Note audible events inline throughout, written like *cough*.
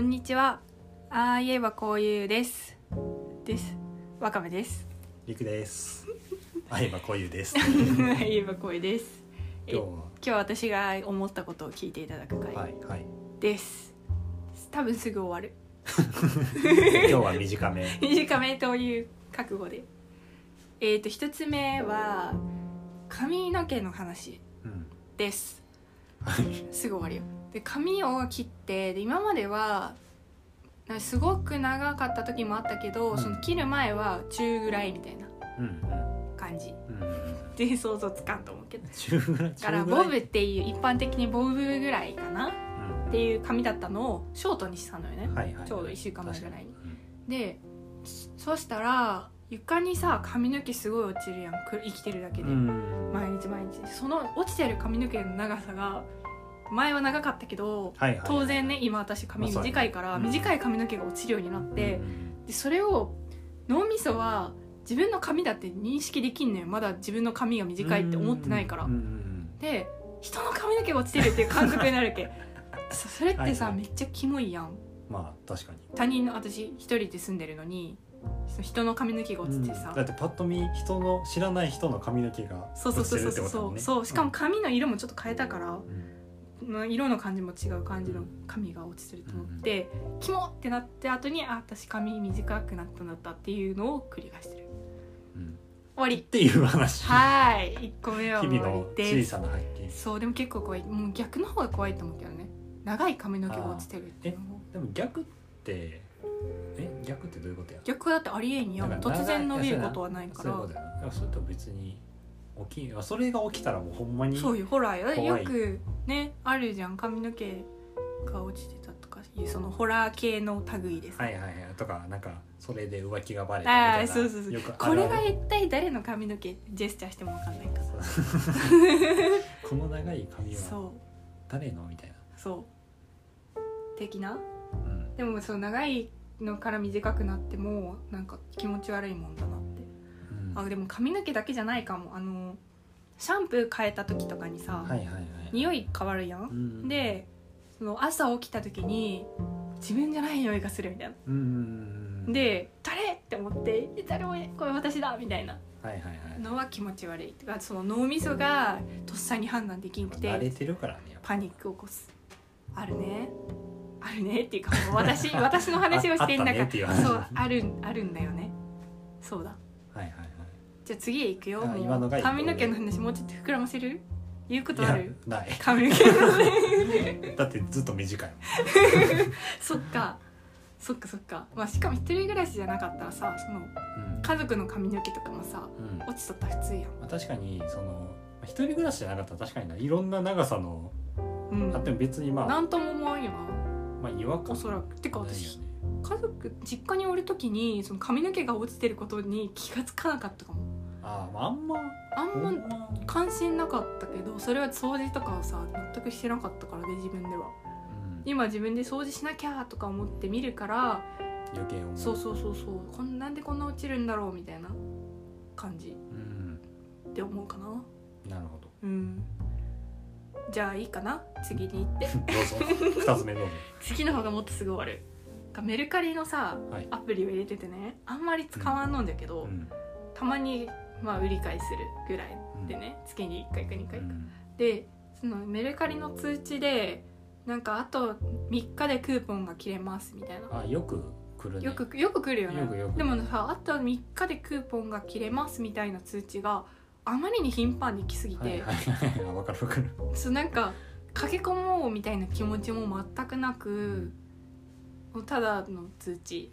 こんにちは。ああ言えばこういうです。です。わかめです。りくです。*laughs* あいばこういうです。*laughs* 言えばこういうです。え今今日は私が思ったことを聞いていただく日はは回いはい。です。多分すぐ終わる。*laughs* 今日は短め。短めという覚悟で。えっ、と一つ目は髪の毛の話うん。です。はい。すぐ終わるよで髪を切ってで今まではすごく長かった時もあったけど、うん。その切る前は中ぐらいみたいなうん感じ。うんうん。で想像つかんと思うけど。中ぐらい？だからボブっていう一般的にボブぐらいかなうん。っていう髪だったのをショートにしたのよね、はいはい。ちょうど一週間前ぐらいに。確かでそしたら床にさ髪の毛すごい落ちるやん。く生きてるだけで。毎日毎日。その落ちてる髪の毛の長さが前は長かったけどはいはい。当然ね今私髪短いから短い髪の毛が落ちるようになってうん。でそれを脳みそは自分の髪だって認識できんのよ。まだ自分の髪が短いって思ってないから。うんうんで人の髪の毛が落ちてるっていう感覚になるわけ。*laughs* そそれってさはいはい。めっちゃキモいやん。まあ確かに。他人の私一人で住んでるのにその人の髪の毛が落ちてさ、うん。だってパッと見人の知らない人の髪の毛がそうそうそうそう落ちてるってことだそう、もんね。そうしかも髪の色もちょっと変えたから、うんまあ色の感じも違う感じの髪が落ちてると思って、キモってなって後にあ私髪短くなったんだったっていうのを繰り返してる。うん。終わり。っていう話。はい。1個目は日々の小さな発見。そうでも結構怖い。もう逆の方が怖いと思うけどね。長い髪の毛が落ちてるっていうのも。でも逆ってえ逆ってどういうことや？逆だってありえんや突然伸びることはないから。そういうことや。なそれと別に起きあそれが起きたらもうほんまにそうよ。ほらよ怖い。くねあるじゃん。髪の毛が落ちてたとかいうそのホラー系の類です、はいはいはい。とかなんかそれで浮気がバレたみたいなああそうそうそう。よくあるこれが一体誰の髪の毛ジェスチャーしても分かんないから。*laughs* この長い髪はそう。誰のみたいな。そう。的な？うん。でもその長いのから短くなってもなんか気持ち悪いもんだなって。うん。あでも髪の毛だけじゃないかも。あのシャンプー変えた時とかにさ、はいはいはい匂い変わるやん、うんでその朝起きた時に自分じゃない匂いがするみたいな。うんで誰って思ってえ誰もこれ私だみたいな。はいはいはい。のは気持ち悪いてかその脳みそがとっさに判断できんく慣れててるからねパニックを起こす。あるね。あるねっていうかもう私 *laughs* 私の話をしてんだから。そうあるあるんだよね。そうだ。はいはいはいじゃあ次へ行くよ。のがいい。髪の毛の話もうちょっと膨らませる？言うことあいるやない。髪の毛のねだってずっと短い *laughs* そっか。そっかそっか。まあしかも一人暮らしじゃなかったらさその家族の髪の毛とかもさうん。落ちとったら普通やん。まあ、確かにそのまあ一人暮らしじゃなかったら確かにな。いろんな長さのうん。あっても別にまあなんとも思わんよな。まあ違和感おそらく。てかないよ私ね家族実家におる時にその髪の毛が落ちてることに気がつかなかったかもあーまああんまあんま。関心なかったけどそれは掃除とかをさ全くしてなかったからね自分では。うん。今自分で掃除しなきゃとか思って見るから余計思う。そうそうそうそう。こんなんでこんな落ちるんだろうみたいな感じ。うん。って思うかな。なるほど。うん。じゃあいいかな？次に行って。*laughs* どうぞ。*laughs* 二つ目どうぞ。次の方がもっとすぐ終わる。メルカリのさはい。アプリを入れててねあんまり使わんのんだけど、うん。たまにまあ売り買いするぐらいでね、月に1回か2回か、うん。でそのメルカリの通知でなんかあと3日でクーポンが切れますみたいな。あよく来るね。よくよく来るよね。よくよくでもさあと3日でクーポンが切れますみたいな通知があまりに頻繁に来すぎて、はいはいはい。あ分かる分かる。そうなんか駆け込もうみたいな気持ちも全くなく、もうただの通知。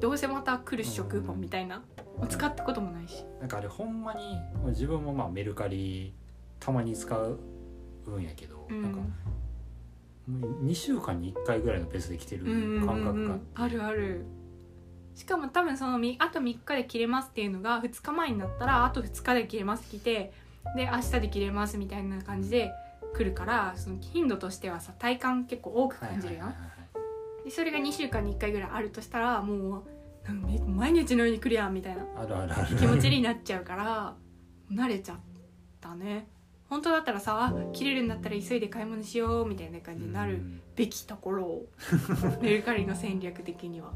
どうせまた来るっしょうん。クーポンみたいな、使ったこともないし。なんかあれほんまに自分もまあメルカリたまに使うんやけど、うん。なんかもう2週間に1回ぐらいのペースで来てる感覚が。うんあるある。しかも多分そのみあと3日で切れますっていうのが2日前になったらあと2日で切れます来てで明日で切れますみたいな感じで来るからその頻度としてはさ体感結構多く感じるやん、それが2週間に1回ぐらいあるとしたらもうなんかめ毎日のように来るやんみたいなあるあるある。気持ちになっちゃうから慣れちゃったね。本当だったらさあ切れるんだったら急いで買い物しようみたいな感じになるうん。べきところを *laughs* メルカリの戦略的には。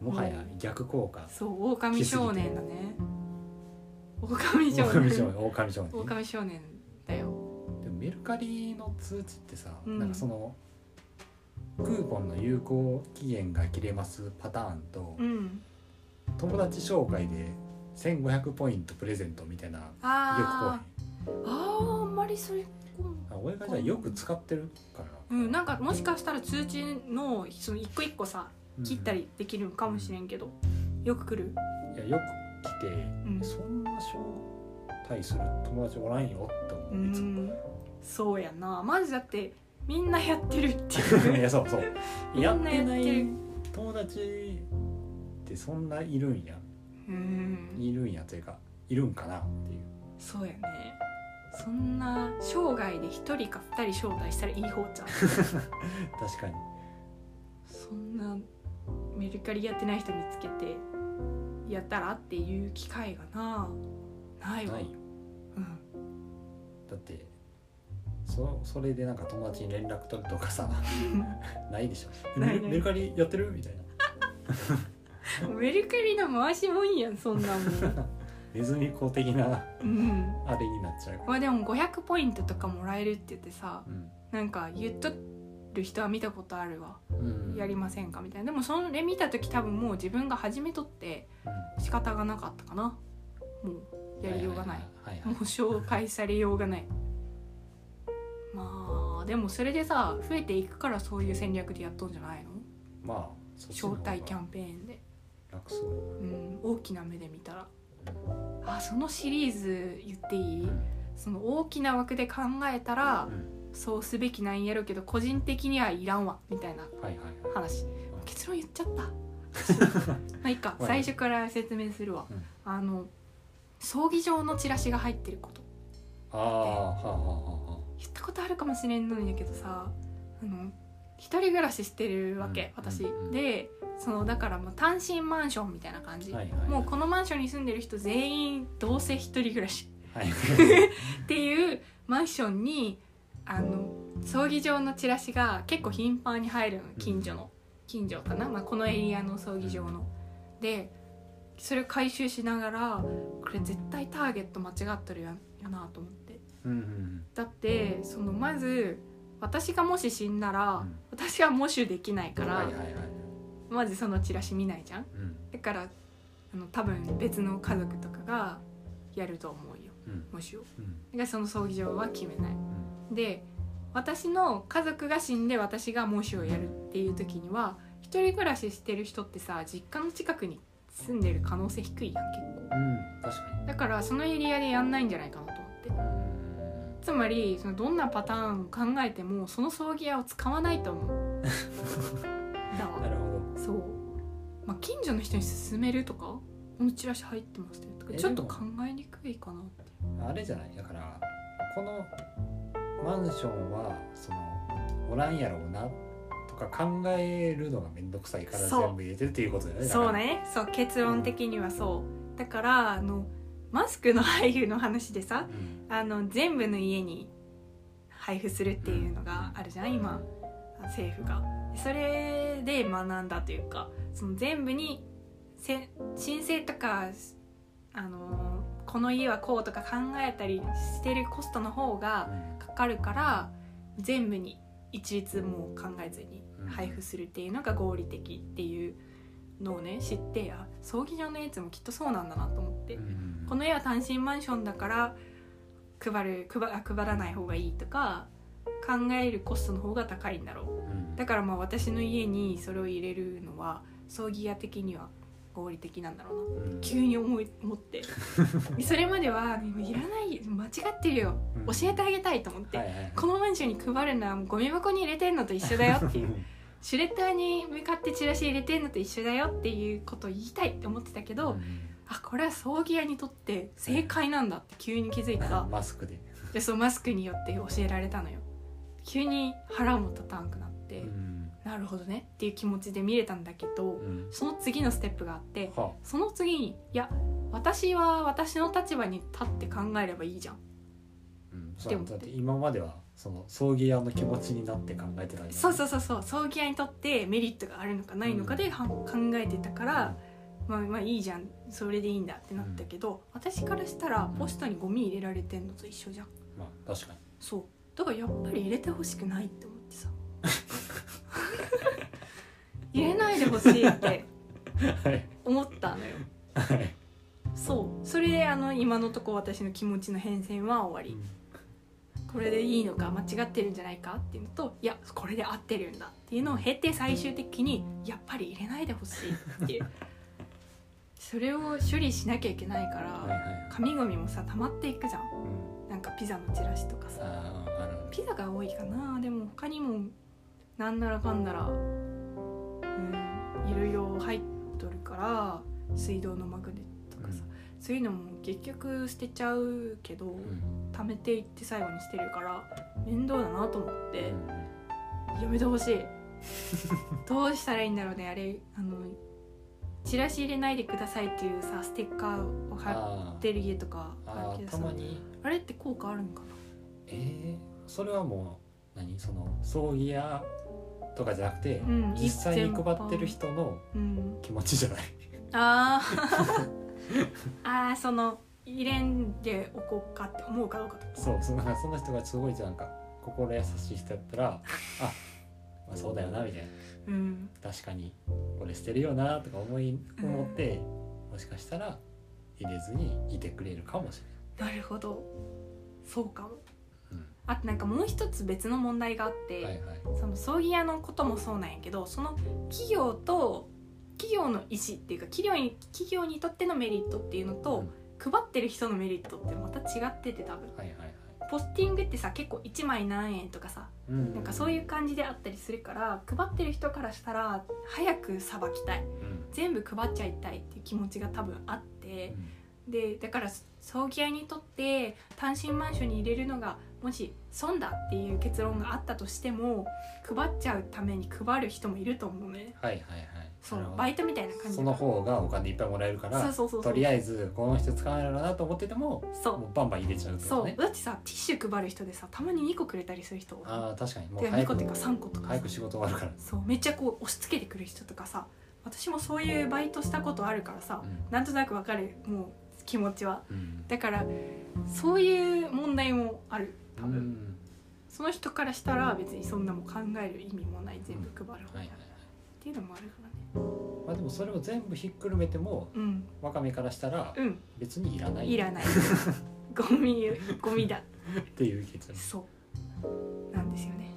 もはや逆効果。そう狼少年だね。狼少狼年少年狼少年ね。狼少年だよ。でもメルカリの通知ってさ、うん。なんかそのクーポンの有効期限が切れますパターンと、うん友達紹介で1500ポイントプレゼントみたいなあー。あーあんまりそれあ俺がじゃあよく使ってるから。うんなんかもしかしたら通知のその一個一個さ切ったりできるのかもしれんけど、よく来る。いやよく来て、ん。そんな招待する友達おらんよってう思ういつも。ん。そうやな。まずだってみんなやってるってい *laughs* いうやそうそう。やっみんなてないやってる友達ってそんないるんや。うん。いるんやというかいるんかなっていう。そうやね。そんな生涯で一人か二人招待したらいい方ちゃう？*laughs* 確かに。そんなメルカリやってない人見つけてやったらっていう機会がなないわ。ないよ。うん。だってそそれでなんか友達に連絡取るとかさ *laughs* ないでしょ。ないない。メルカリやってる？みたいな。メルカリの回しもんやんそんなもん。*laughs* ネズミ講的なうん。あれになっちゃう。からこれでも500ポイントとかもらえるって言ってさうん。なんか言っとる人は見たことあるわ。うん。やりませんか？みたいな。でもそれ見た時多分もう自分が始めとってうん。仕方がなかったかな。もうやりようがない。はいはいはいもう紹介されようがない。まあでもそれでさ増えていくからそういう戦略でやっとんじゃないの？まあそっちの方が招待キャンペーンで、楽そう。うん、大きな目で見たら。あそのシリーズ言っていい？その大きな枠で考えたらうん。そうすべきなんやろうけど個人的にはいらんわみたいなはいはいはい。話。結論言っちゃった。*laughs* まあいいか。はい最初から説明するわ、うん。あの葬儀場のチラシが入ってること。ああはあはあは言ったことあるかもしれんのにだけどさあの一人暮らししてるわけ、うん私、でそのだからもう単身マンションみたいな感じ、あはいはい。もうこのマンションに住んでる人全員どうせ一人暮らし。はい。*laughs* っていうマンションにあの葬儀場のチラシが結構頻繁に入るの近所の。近所かな、まあ、このエリアの葬儀場の。でそれを回収しながらこれ絶対ターゲット間違っとるややなと思ってだってそのまず私がもし死んだら、うん。私は喪主できないから、まずそのチラシ見ないじゃん？うん。だからあの多分別の家族とかがやると思うようん。喪主を。うん。でその葬儀場は決めない。うん。で私の家族が死んで私が喪主をやるっていう時には一人暮らししてる人ってさ実家の近くに住んでる可能性低いやん結構。うん確かに。だからそのエリアでやんないんじゃないかなとつまりそのどんなパターンを考えてもその葬儀屋を使わないと思う。だ *laughs* わなるほど。そう、まあ、近所の人に勧めるとかこのチラシ入ってますね。とかえちょっと考えにくいかなって。あれじゃない？だからこのマンションはそのおらんやろうなとか考えるのがめんどくさいからそう。全部入れてるっていうことだよね。だから。そうね。そう結論的にはそう。だからあのマスクの配布の話でさうん。あの全部の家に配布するっていうのがあるじゃん今。政府が。それで学んだというかその全部にせ申請とかあのこの家はこうとか考えたりしてるコストの方がかかるから全部に一律もう考えずにうん配布するっていうのが合理的っていうのをね知ってあ葬儀場のやつもきっとそうなんだなと思って。うんうんこの家は単身マンションだから配る配あ配らない方がいいとか考えるコストの方が高いんだろう。うん。だからまあ私の家にそれを入れるのは葬儀屋的には合理的なんだろうな。うん。急に思い思って。*laughs* それまでは「いらないよ間違ってるよ。うん。教えてあげたい」と思って、はいはいこのマンションに配るのはゴミ箱に入れてんのと一緒だよっていう。シュレッダーに向かってチラシ入れてんのと一緒だよっていうことを言いたいって思ってたけど、うんあこれは葬儀屋にとって正解なんだって急に気づいたら。マスクで。でそうマスクによって教えられたのよ。急に腹も立たんくなって、うん。なるほどね。っていう気持ちで見れたんだけどうん。その次のステップがあってはその次にいや私は私の立場に立って考えればいいじゃん。うん。そうだ。って今まではその葬儀屋の気持ちになって考えてたそうそううそうそう。葬儀屋にとってメリットがあるのかないのかでは考えてたから、まあまあいいじゃんそれでいいんだってなったけど、私からしたらポストにゴミ入れられてんのと一緒じゃん。まあ確かに。そう。だからやっぱり入れてほしくないって思ってさ。*laughs* 入れないでほしいってはい。思ったのよ。はい。そう。それであの今のとこ私の気持ちの変遷は終わり。これでいいのか間違ってるんじゃないかっていうのといやこれで合ってるんだっていうのを経て最終的にやっぱり入れないでほしいっていうそれを処理しなきゃいけないから、はいはい。紙ゴミもさ溜まっていくじゃん。うん。なんかピザのチラシとかさ。ピザが多いかな。でも他にもなんならかんならうん。いろいろ入っとるから水道のマグネットとかさ、そういうのも結局捨てちゃうけど、うん。めていって最後にしてるから面倒だなと思って。うん。やめてほしい。どうしたらいいんだろうねあれあのチラシ入れないでくださいっていうさステッカーを貼あってる家とかー。あるけどさあれって効果あるのかな？えー、それはもう何？その葬儀屋とかじゃなくて、うん実際に配ってる人のうん。気持ちじゃない？あー。*laughs* あーその入れんでおこうかって思うかどうかそうそのその人がすごいなんか。心優しい人やったらあ、まあ、そうだよなみたいな。うん。確かにこれ捨てるよなとか思い思って、もしかしたら入れずにいてくれるかもしなるほど。そうかも。れあとなんかもう一つ別の問題があって、ない、はいはい。その葬儀屋のこともそうなんやけどその企業と企業の意思っていうか企業に企業にとってのメリットっていうのと、配ってる人のメリットってまた違ってて多分。はいはいはい。ポスティングってさ結構1枚何円とかさうん。なんかそういう感じであったりするから配ってる人からしたら早くさばきたい。うん。全部配っちゃいたいっていう気持ちが多分あって。でだから葬儀屋にとって単身マンションに入れるのがもし損だっていう結論があったとしても配っちゃうために配る人もいると思うね。はいはいはいそうなるほど。バイトみたいな感じその方がお金いっぱいもらえるからとりあえずこの人使わないのなと思っててもそう。もうバンバン入れちゃうとね。そう。だってさティッシュ配る人でさたまに2個くれたりする人。ああ確かに。もうてか2早く個っていうか3個とかさ。早く仕事終わる。からそうめっちゃこう押し付けてくる人とかさ私もそういうバイトしたことあるからさなんとなくわかるもう気持ちは。うん。だからそういう問題もある多分、うん。その人からしたら別にそんなもん考える意味もない全部配る方が、はいはいはい。っていうのもあるからねまあでもそれを全部ひっくるめてもうん。わかめからしたらうん。別にいらない。いらない。*laughs* ゴミゴミだ。っていう結論。そう。なんですよね。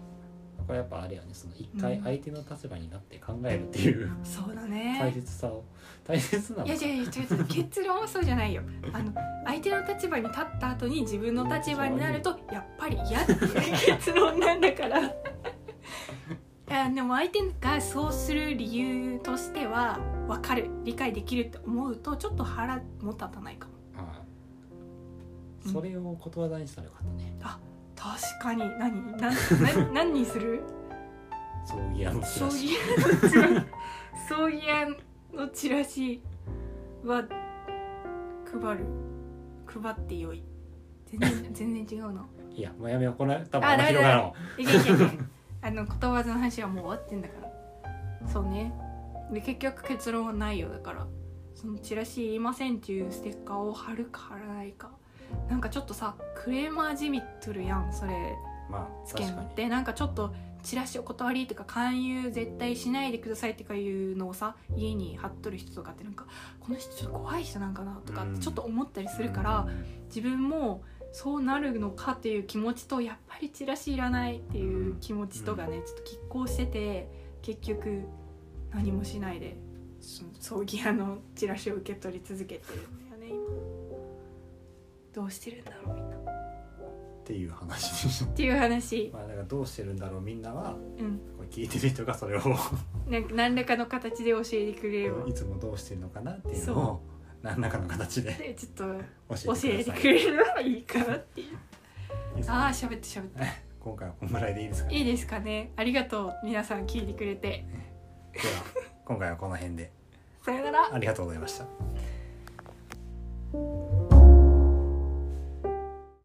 これやっぱあれやねその一回うん相手の立場になって考えるっていうそうだ大ね切さを。大切なのか。いやいやいや違う違う結論はそうじゃないよ。あの相手の立場に立った後に自分の立場になるとやっぱり嫌っていう結論なんだからいやでも相手がそうする理由としては分かる理解できるって思うとちょっと腹も立たないかも。ああそれをことわざにしたらよかったね。確かに。何何何 *laughs* 何にする？葬儀屋のチ葬ラシ。儀屋のチラシ。葬儀屋のチラシは配る配ってよい。全然全然違うな。いやもうやめよう。これ多分あダメだ広がろいけいけいけあのことわざの話はもう終わってんだから。そうね。で結局結論はないよだから。そのチラシいりませんっていうステッカーを貼るか貼らないか。なんかちょっとさクレーマーじみっとるやんそれ。うまあつけんのって。なんかちょっとチラシお断りとか勧誘絶対しないでくださいとかいうのをさ家に貼っとる人とかってなんかこの人ちょっと怖い人なんかなとかってちょっと思ったりするから、自分もそうなるのかっていう気持ちとやっぱりチラシいらないっていう気持ちとがねちょっと拮抗してて結局何もしないでその葬儀屋のチラシを受け取り続けてるんだよね今。どうしてるんだろうみんな。っっていう話。ていう話。*laughs* まあだからどうしてるんだろうみんなはうん。これ聞いてる人がそれを。なんか何らかの形で教えてくれればいつもどうしてるのかなっていうのを何らかの形ででちょっと教教えてくれればいいかなっていう。ああ喋って喋って。今回はこんぐらいでいいですか、いいですかね？ありがとう。皆さん聞いてくれて。では今回はこの辺で。さよなら。ありがとうございました